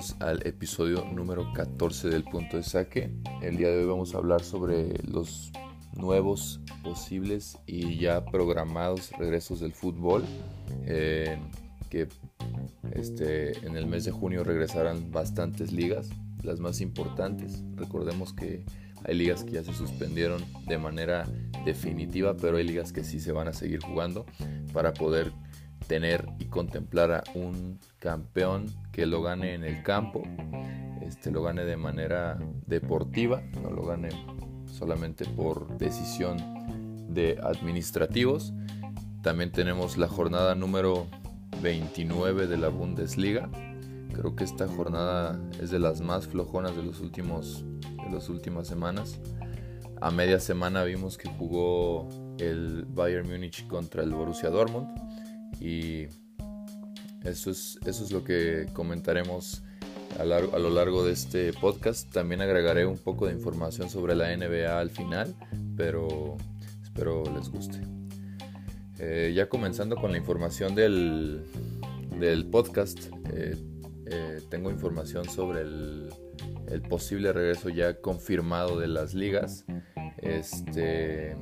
bienvenidos al episodio número 14 del punto de saque. El día de hoy vamos a hablar sobre los nuevos, posibles y ya programados regresos del fútbol. Eh, que este, en el mes de junio regresarán bastantes ligas, las más importantes. Recordemos que hay ligas que ya se suspendieron de manera definitiva, pero hay ligas que sí se van a seguir jugando para poder tener y contemplar a un campeón que lo gane en el campo, este, lo gane de manera deportiva, no lo gane solamente por decisión de administrativos. También tenemos la jornada número 29 de la Bundesliga. Creo que esta jornada es de las más flojonas de los últimos de las últimas semanas. A media semana vimos que jugó el Bayern Múnich contra el Borussia Dortmund y eso es, eso es lo que comentaremos a, lo largo de este podcast. También agregaré un poco de información sobre la NBA al final, pero espero les guste. Eh, ya comenzando con la información del, del podcast, eh, eh, tengo información sobre el, el, posible regreso ya confirmado de las ligas. Este,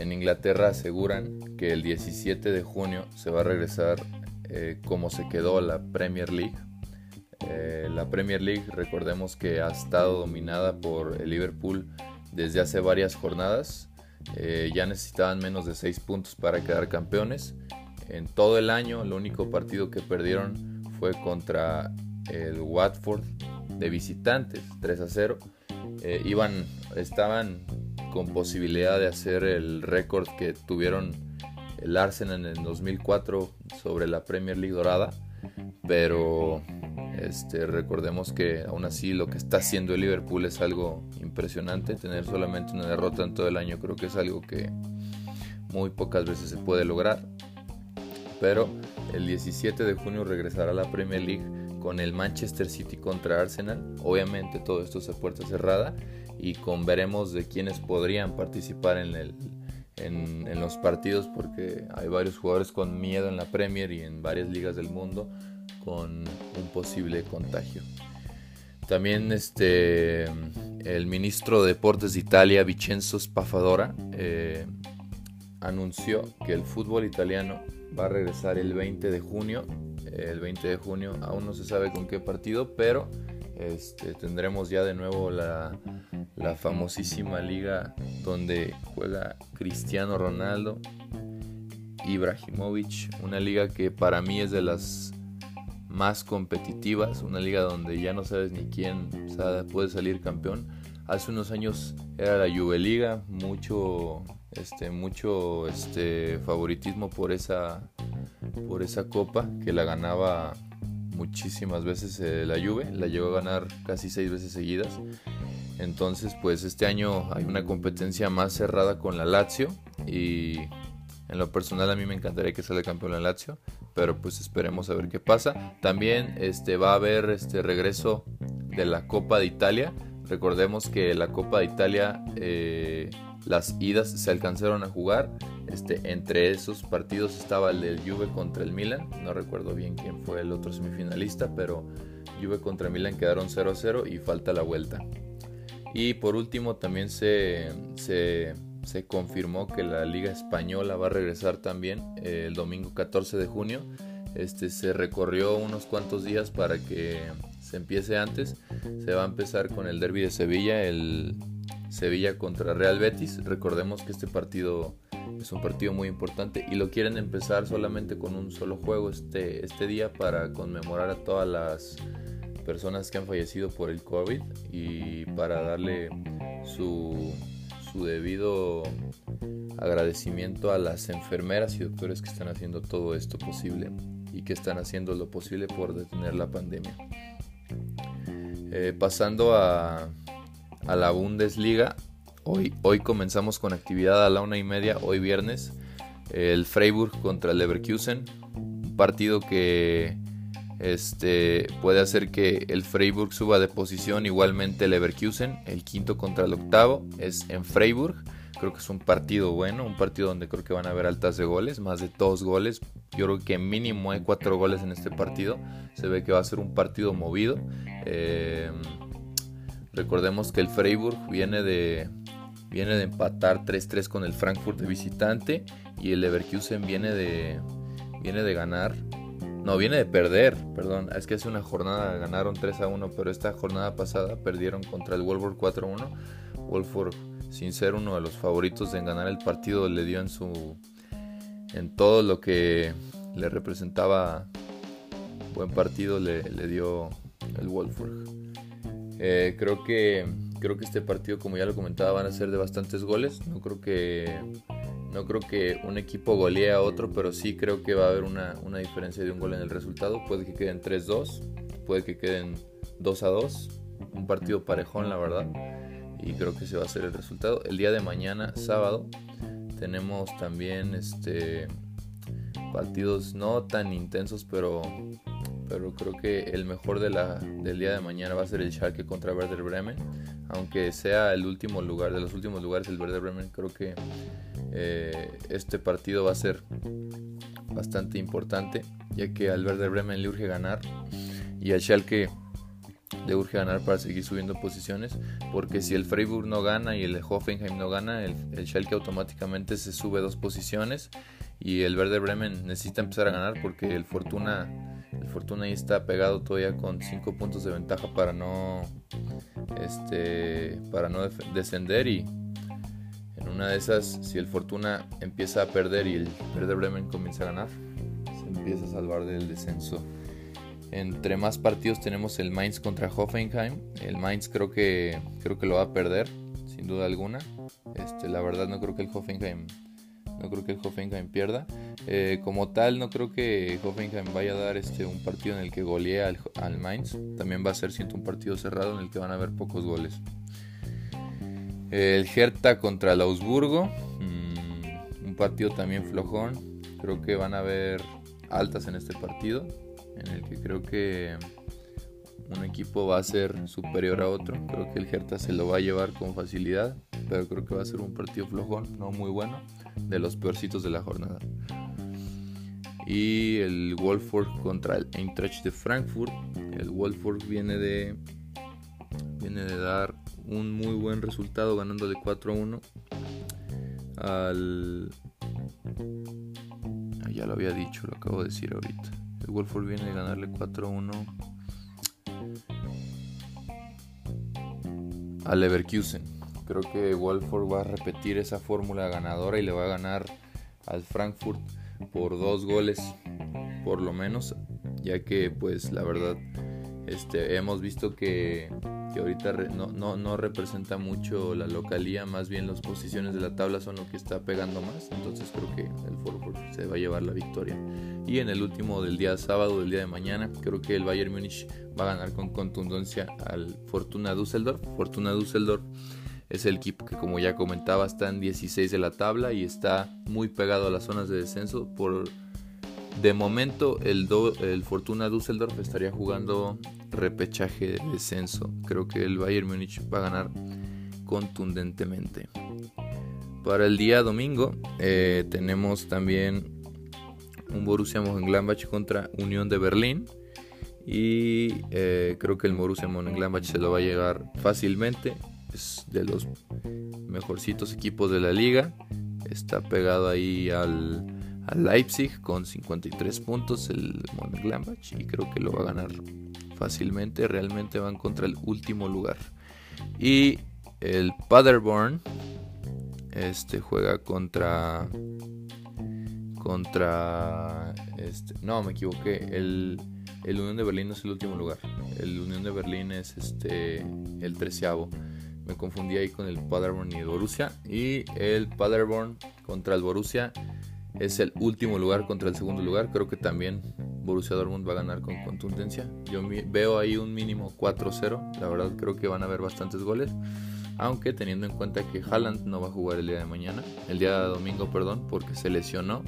en Inglaterra aseguran que el 17 de junio se va a regresar eh, como se quedó la Premier League. Eh, la Premier League, recordemos que ha estado dominada por el Liverpool desde hace varias jornadas. Eh, ya necesitaban menos de 6 puntos para quedar campeones. En todo el año, el único partido que perdieron fue contra el Watford de visitantes, 3 a 0. iban, estaban con posibilidad de hacer el récord que tuvieron el Arsenal en el 2004 sobre la Premier League dorada, pero este, recordemos que aún así lo que está haciendo el Liverpool es algo impresionante, tener solamente una derrota en todo el año creo que es algo que muy pocas veces se puede lograr, pero el 17 de junio regresará a la Premier League con el Manchester City contra Arsenal, obviamente todo esto es a puerta cerrada y veremos de quiénes podrían participar en, el, los partidos porque hay varios jugadores con miedo en la Premier y en varias ligas del mundo con un posible contagio. También este, el ministro de Deportes de Italia, Vincenzo Spafadora, eh, anunció que el fútbol italiano va a regresar el 20 de junio. El 20 de junio aún no se sabe con qué partido, pero este, tendremos ya de nuevo la, la famosísima liga donde juega Cristiano Ronaldo, Ibrahimovic, una liga que para mí es de las más competitivas, una liga donde ya no sabes ni quién puede salir campeón. Hace unos años era la Juve Liga, mucho este mucho este favoritismo por esa por esa copa que la ganaba muchísimas veces eh, la Juve, la llegó a ganar casi seis veces seguidas. Entonces, pues este año hay una competencia más cerrada con la Lazio y en lo personal a mí me encantaría que salga campeón la Lazio, pero pues esperemos a ver qué pasa. También este va a haber este regreso de la Copa de Italia. Recordemos que la Copa de Italia eh, las idas se alcanzaron a jugar. Este, entre esos partidos estaba el del Juve contra el Milan. No recuerdo bien quién fue el otro semifinalista, pero Juve contra Milan quedaron 0-0 y falta la vuelta. Y por último también se, se, confirmó que la Liga Española va a regresar también eh, el domingo 14 de junio. Este, se recorrió unos cuantos días para que se empiece antes. Se va a empezar con el Derby de Sevilla, el Sevilla contra Real Betis. Recordemos que este partido es un partido muy importante y lo quieren empezar solamente con un solo juego este, este día para conmemorar a todas las personas que han fallecido por el COVID y para darle su, su debido agradecimiento a las enfermeras y doctores que están haciendo todo esto posible y que están haciendo lo posible por detener la pandemia. Eh, pasando a, a la Bundesliga. Hoy, hoy comenzamos con actividad a la una y media, hoy viernes. El Freiburg contra Leverkusen. Partido que este, puede hacer que el Freiburg suba de posición. Igualmente el Leverkusen, el quinto contra el octavo, es en Freiburg. creo que es un partido bueno, un partido donde creo que van a haber altas de goles, más de dos goles. Yo creo que mínimo hay cuatro goles en este partido. Se ve que va a ser un partido movido. Eh, recordemos que el Freiburg viene de, viene de empatar 3-3 con el Frankfurt de visitante y el Leverkusen viene de, viene de ganar. No, viene de perder, perdón. Es que hace una jornada ganaron 3 1, pero esta jornada pasada perdieron contra el Wolfsburg 4 1. Wolfsburg, sin ser uno de los favoritos en ganar el partido, le dio en su. en todo lo que le representaba buen partido, le, dio el Wolfsburg. Eh, creo que creo que este partido, como ya lo comentaba, van a ser de bastantes goles. No creo que no creo que un equipo golee a otro, pero sí creo que va a haber una, diferencia de un gol en el resultado. Puede que queden 3-2, puede que queden 2-2. Un partido parejón, la verdad. Y creo que ese va a ser el resultado. El día de mañana, sábado, tenemos también este partidos no tan intensos, pero, pero creo que el mejor de la, del día de mañana va a ser el Schalke contra Werder Bremen. Aunque sea el último lugar, de los últimos lugares el Werder Bremen, creo que eh, este partido va a ser bastante importante, ya que al Werder Bremen le urge ganar y al Schalke le urge ganar para seguir subiendo posiciones, porque si el Freiburg no gana y el Hoffenheim no gana, el, el Schalke automáticamente se sube dos posiciones y el Werder Bremen necesita empezar a ganar porque el Fortuna el Fortuna ahí está pegado todavía con 5 puntos de ventaja para no este para no descender y una de esas si el Fortuna empieza a perder y el Werder Bremen comienza a ganar se empieza a salvar del descenso entre más partidos tenemos el Mainz contra Hoffenheim. El Mainz creo que creo que lo va a perder, sin duda alguna. Este, la verdad no creo que el Hoffenheim no creo que el Hoffenheim pierda. Eh, como tal, no creo que Hoffenheim vaya a dar este, un partido en el que golee al, Mainz. También va a ser, siento, un partido cerrado en el que van a haber pocos goles. El Hertha contra el Augsburgo. Mm, un partido también flojón. Creo que van a haber altas en este partido en el que creo que un equipo va a ser superior a otro. Creo que el Hertha se lo va a llevar con facilidad, pero creo que va a ser un partido flojón, no muy bueno, de los peorcitos de la jornada. Y el Wolfsburg contra el Eintracht de Frankfurt. El Wolfsburg viene de viene de dar un muy buen resultado ganando de 4-1 al ah, ya lo había dicho, lo acabo de decir ahorita. El Wolfsburg viene de ganarle 4-1 al Leverkusen. Creo que Wolfsburg va a repetir esa fórmula ganadora y le va a ganar al Frankfurt por dos goles por lo menos, ya que pues la verdad este, hemos visto que ahorita no, no, representa mucho la localía, más bien las posiciones de la tabla son lo que está pegando más, entonces creo que el Fútbol se va a llevar la victoria. Y en el último del día sábado, del día de mañana, creo que el Bayern Múnich va a ganar con contundencia al Fortuna Düsseldorf. Fortuna Düsseldorf es el equipo que como ya comentaba está en 16 de la tabla y está muy pegado a las zonas de descenso por de momento, el, el Fortuna Düsseldorf estaría jugando repechaje de descenso. Creo que el Bayern Múnich va a ganar contundentemente. Para el día domingo eh, tenemos también un Borussia Mönchengladbach contra Unión de Berlín y eh, creo que el Borussia Mönchengladbach se lo va a llegar fácilmente. Es de los mejorcitos equipos de la liga. Está pegado ahí al Leipzig con 53 puntos el Mönchengladbach y creo que lo va a ganar fácilmente. Realmente van contra el último lugar. Y el Paderborn este juega contra contra este no me equivoqué el, el Unión de Berlín no es el último lugar el Unión de Berlín es este el treceavo me confundí ahí con el Paderborn y el Borussia y el Paderborn contra el Borussia es el último lugar contra el segundo lugar. Creo que también Borussia Dortmund va a ganar con contundencia. Yo veo ahí un mínimo 4-0. La verdad creo que van a haber bastantes goles. Aunque teniendo en cuenta que Haaland no va a jugar el día de mañana, el día de domingo, perdón, porque se lesionó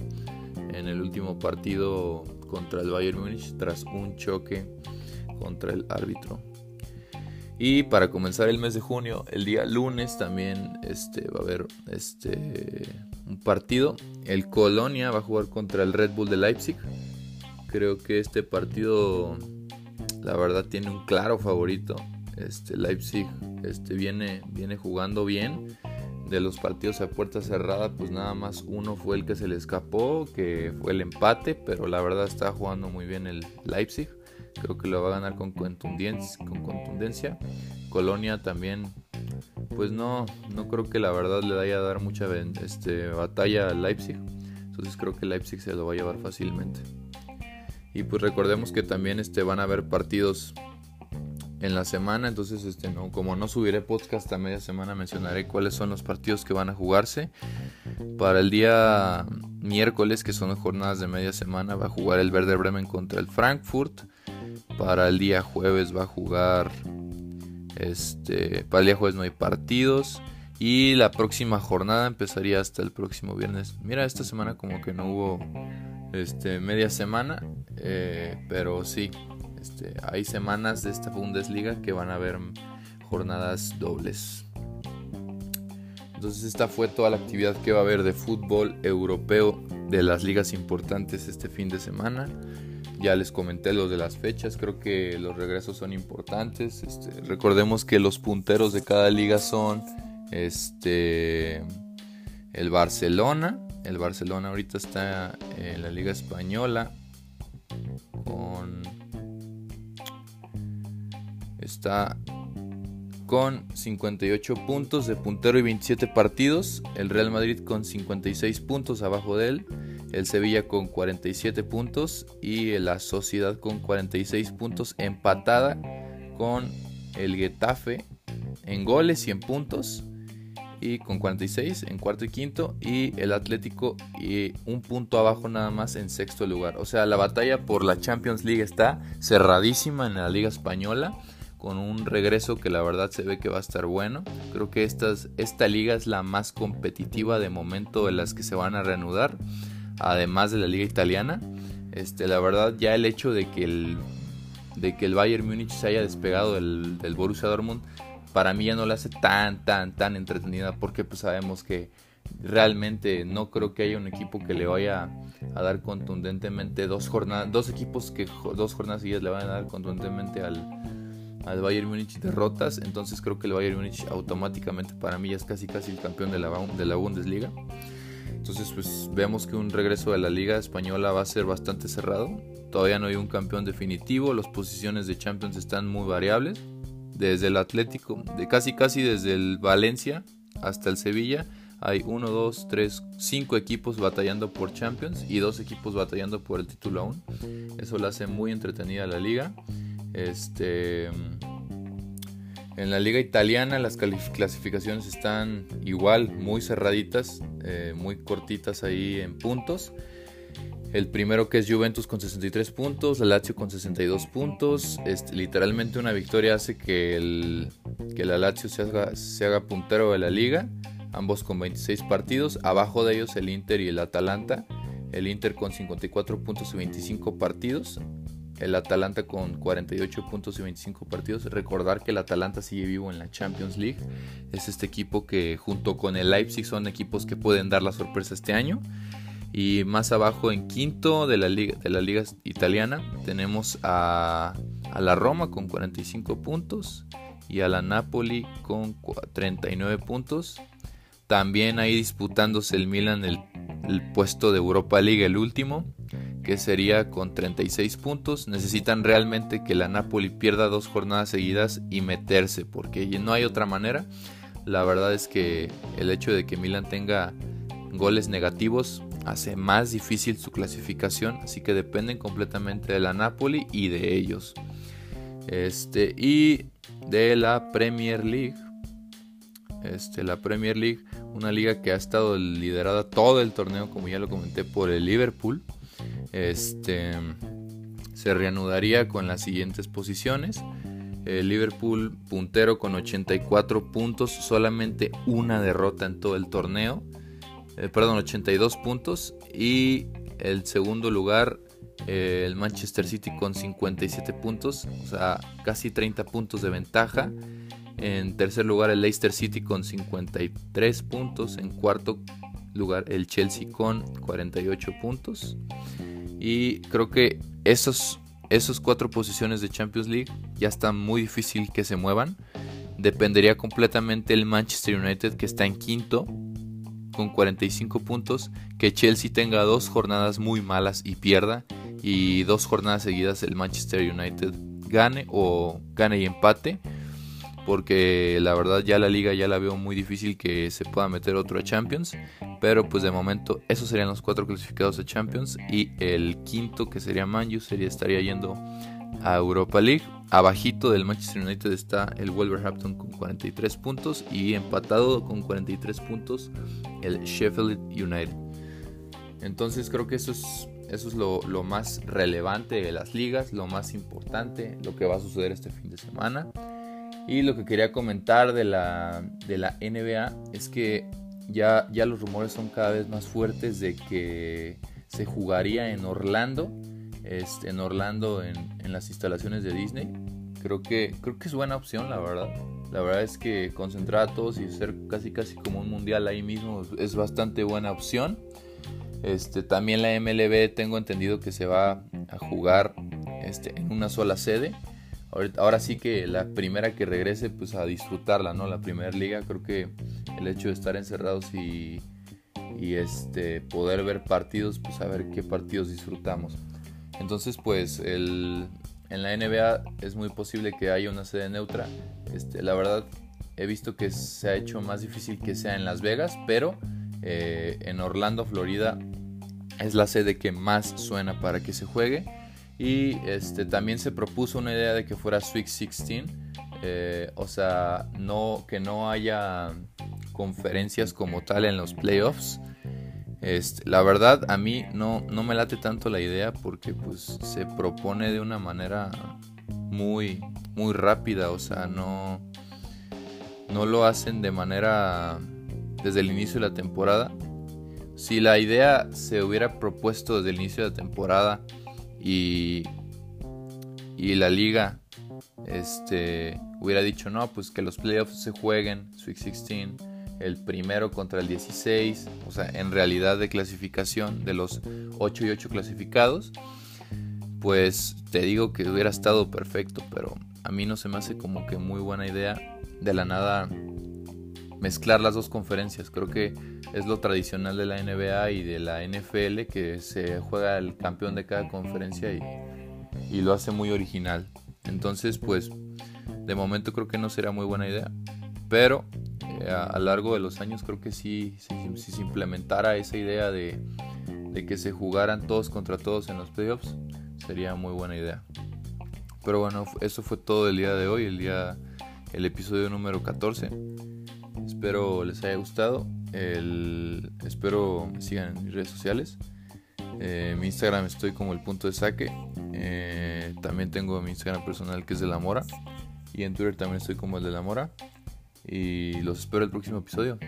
en el último partido contra el Bayern Múnich tras un choque contra el árbitro. Y para comenzar el mes de junio, el día lunes también este, va a haber este, un partido. El Colonia va a jugar contra el Red Bull de Leipzig. Creo que este partido, la verdad, tiene un claro favorito. Este, Leipzig este, viene, viene jugando bien. De los partidos a puerta cerrada, pues nada más uno fue el que se le escapó, que fue el empate, pero la verdad está jugando muy bien el Leipzig. Creo que lo va a ganar con contundencia. Con contundencia. Colonia también, pues no, no creo que la verdad le vaya a dar mucha este, batalla al Leipzig. Entonces creo que Leipzig se lo va a llevar fácilmente. Y pues recordemos que también este, van a haber partidos en la semana. Entonces, este, no, como no subiré podcast a media semana, mencionaré cuáles son los partidos que van a jugarse. Para el día miércoles, que son jornadas de media semana, va a jugar el Werder Bremen contra el Frankfurt. Para el día jueves va a jugar. Este. Para el día jueves no hay partidos. Y la próxima jornada empezaría hasta el próximo viernes. Mira, esta semana como que no hubo este, media semana. Eh, pero sí, este, hay semanas de esta Bundesliga que van a haber jornadas dobles. Entonces esta fue toda la actividad que va a haber de fútbol europeo de las ligas importantes este fin de semana. Ya les comenté los de las fechas, creo que los regresos son importantes. Este, recordemos que los punteros de cada liga son este, el Barcelona. El Barcelona ahorita está en la liga española con está con 58 puntos de puntero y 27 partidos. El Real Madrid con 56 puntos abajo de él. El Sevilla con 47 puntos y la Sociedad con 46 puntos empatada con el Getafe en goles y en puntos y con 46 en cuarto y quinto y el Atlético y un punto abajo nada más en sexto lugar. O sea, la batalla por la Champions League está cerradísima en la Liga Española con un regreso que la verdad se ve que va a estar bueno. Creo que esta liga es la más competitiva de momento de las que se van a reanudar, además de la liga italiana. Este, la verdad ya el hecho de que el, de que el Bayern Múnich se haya despegado del, del Borussia Dortmund, para mí ya no la hace tan, tan, tan entretenida porque pues sabemos que realmente no creo que haya un equipo que le vaya a dar contundentemente dos jornadas, dos equipos que dos jornadas seguidas le van a dar contundentemente al, al Bayern Múnich derrotas, entonces creo que el Bayern Múnich automáticamente para mí ya es casi casi el campeón de la, de la Bundesliga. Entonces pues vemos que un regreso de la liga española va a ser bastante cerrado. Todavía no hay un campeón definitivo, las posiciones de Champions están muy variables. Desde el Atlético, de casi casi desde el Valencia hasta el Sevilla, hay 1, 2, 3, 5 equipos batallando por Champions y dos equipos batallando por el título aún. Eso lo hace muy entretenida la liga. Este, en la liga italiana las clasificaciones están igual, muy cerraditas, eh, muy cortitas ahí en puntos. El primero que es Juventus con 63 puntos, la Lazio con 62 puntos. Este, literalmente una victoria hace que, el, que la Lazio se haga, se haga puntero de la liga, ambos con 26 partidos. Abajo de ellos el Inter y el Atalanta. El Inter con 54 puntos y 25 partidos el Atalanta con 48 puntos y 25 partidos. Recordar que el Atalanta sigue vivo en la Champions League. Es este equipo que junto con el Leipzig son equipos que pueden dar la sorpresa este año. Y más abajo en quinto de la liga, de la liga italiana tenemos a, la Roma con 45 puntos y a la Napoli con 39 puntos. También ahí disputándose el Milan el, el puesto de Europa League, el último que sería con 36 puntos. Necesitan realmente que la Napoli pierda dos jornadas seguidas y meterse, porque no hay otra manera. La verdad es que el hecho de que Milan tenga goles negativos hace más difícil su clasificación, así que dependen completamente de la Napoli y de ellos. Este, y de la Premier League. Este, la Premier League, una liga que ha estado liderada todo el torneo, como ya lo comenté, por el Liverpool este, se reanudaría con las siguientes posiciones. El Liverpool puntero con 84 puntos, solamente una derrota en todo el torneo. Eh, perdón, 82 puntos. Y el segundo lugar eh, el Manchester City con 57 puntos, o sea, casi 30 puntos de ventaja. En tercer lugar el Leicester City con 53 puntos. En cuarto lugar el Chelsea con 48 puntos. Y creo que esos, esos cuatro posiciones de Champions League ya está muy difícil que se muevan. Dependería completamente el Manchester United que está en quinto con 45 puntos. Que Chelsea tenga dos jornadas muy malas y pierda. Y dos jornadas seguidas el Manchester United gane o gane y empate porque la verdad ya la liga ya la veo muy difícil que se pueda meter otro a Champions, pero pues de momento esos serían los cuatro clasificados a Champions y el quinto que sería Manju sería estaría yendo a Europa League. Abajito del Manchester United está el Wolverhampton con 43 puntos y empatado con 43 puntos el Sheffield United. Entonces creo que eso es, eso es lo, más relevante de las ligas, lo más importante, lo que va a suceder este fin de semana. Y lo que quería comentar de la, de la NBA es que ya, ya los rumores son cada vez más fuertes de que se jugaría en Orlando, este, en Orlando en, en, las instalaciones de Disney. Creo que, creo que es buena opción, la verdad. La verdad es que concentrar a todos y ser casi casi como un mundial ahí mismo es bastante buena opción. Este, también la MLB tengo entendido que se va a jugar este, en una sola sede ahora sí que la primera que regrese, pues a disfrutarla, ¿no? La primera liga, creo que el hecho de estar encerrados y, y este, poder ver partidos, pues a ver qué partidos disfrutamos. Entonces, pues el, en la NBA es muy posible que haya una sede neutra. Este, la verdad, he visto que se ha hecho más difícil que sea en Las Vegas, pero eh, en Orlando, Florida, es la sede que más suena para que se juegue. Y este, también se propuso una idea de que fuera Sweet 16. Eh, o sea, no, que no haya conferencias como tal en los playoffs. Este, la verdad, a mí no, no me late tanto la idea porque pues, se propone de una manera muy, muy rápida. O sea, no, no lo hacen de manera desde el inicio de la temporada. Si la idea se hubiera propuesto desde el inicio de la temporada, y, y la liga este, hubiera dicho, no, pues que los playoffs se jueguen, Sweet 16, el primero contra el 16, o sea, en realidad de clasificación de los 8 y 8 clasificados, pues te digo que hubiera estado perfecto, pero a mí no se me hace como que muy buena idea de la nada mezclar las dos conferencias. Creo que es lo tradicional de la NBA y de la NFL que se juega el campeón de cada conferencia y, y lo hace muy original. Entonces, pues, de momento creo que no será muy buena idea. Pero a, largo de los años creo que sí, si, se implementara esa idea de, de que se jugaran todos contra todos en los playoffs, sería muy buena idea. Pero bueno, eso fue todo el día de hoy, el día el episodio número 14. Espero les haya gustado. espero me sigan en mis redes sociales. Eh, mi Instagram estoy como el punto de saque. Eh, también tengo mi Instagram personal que es de la mora. Y en Twitter también estoy como el de la mora. Y los espero el próximo episodio.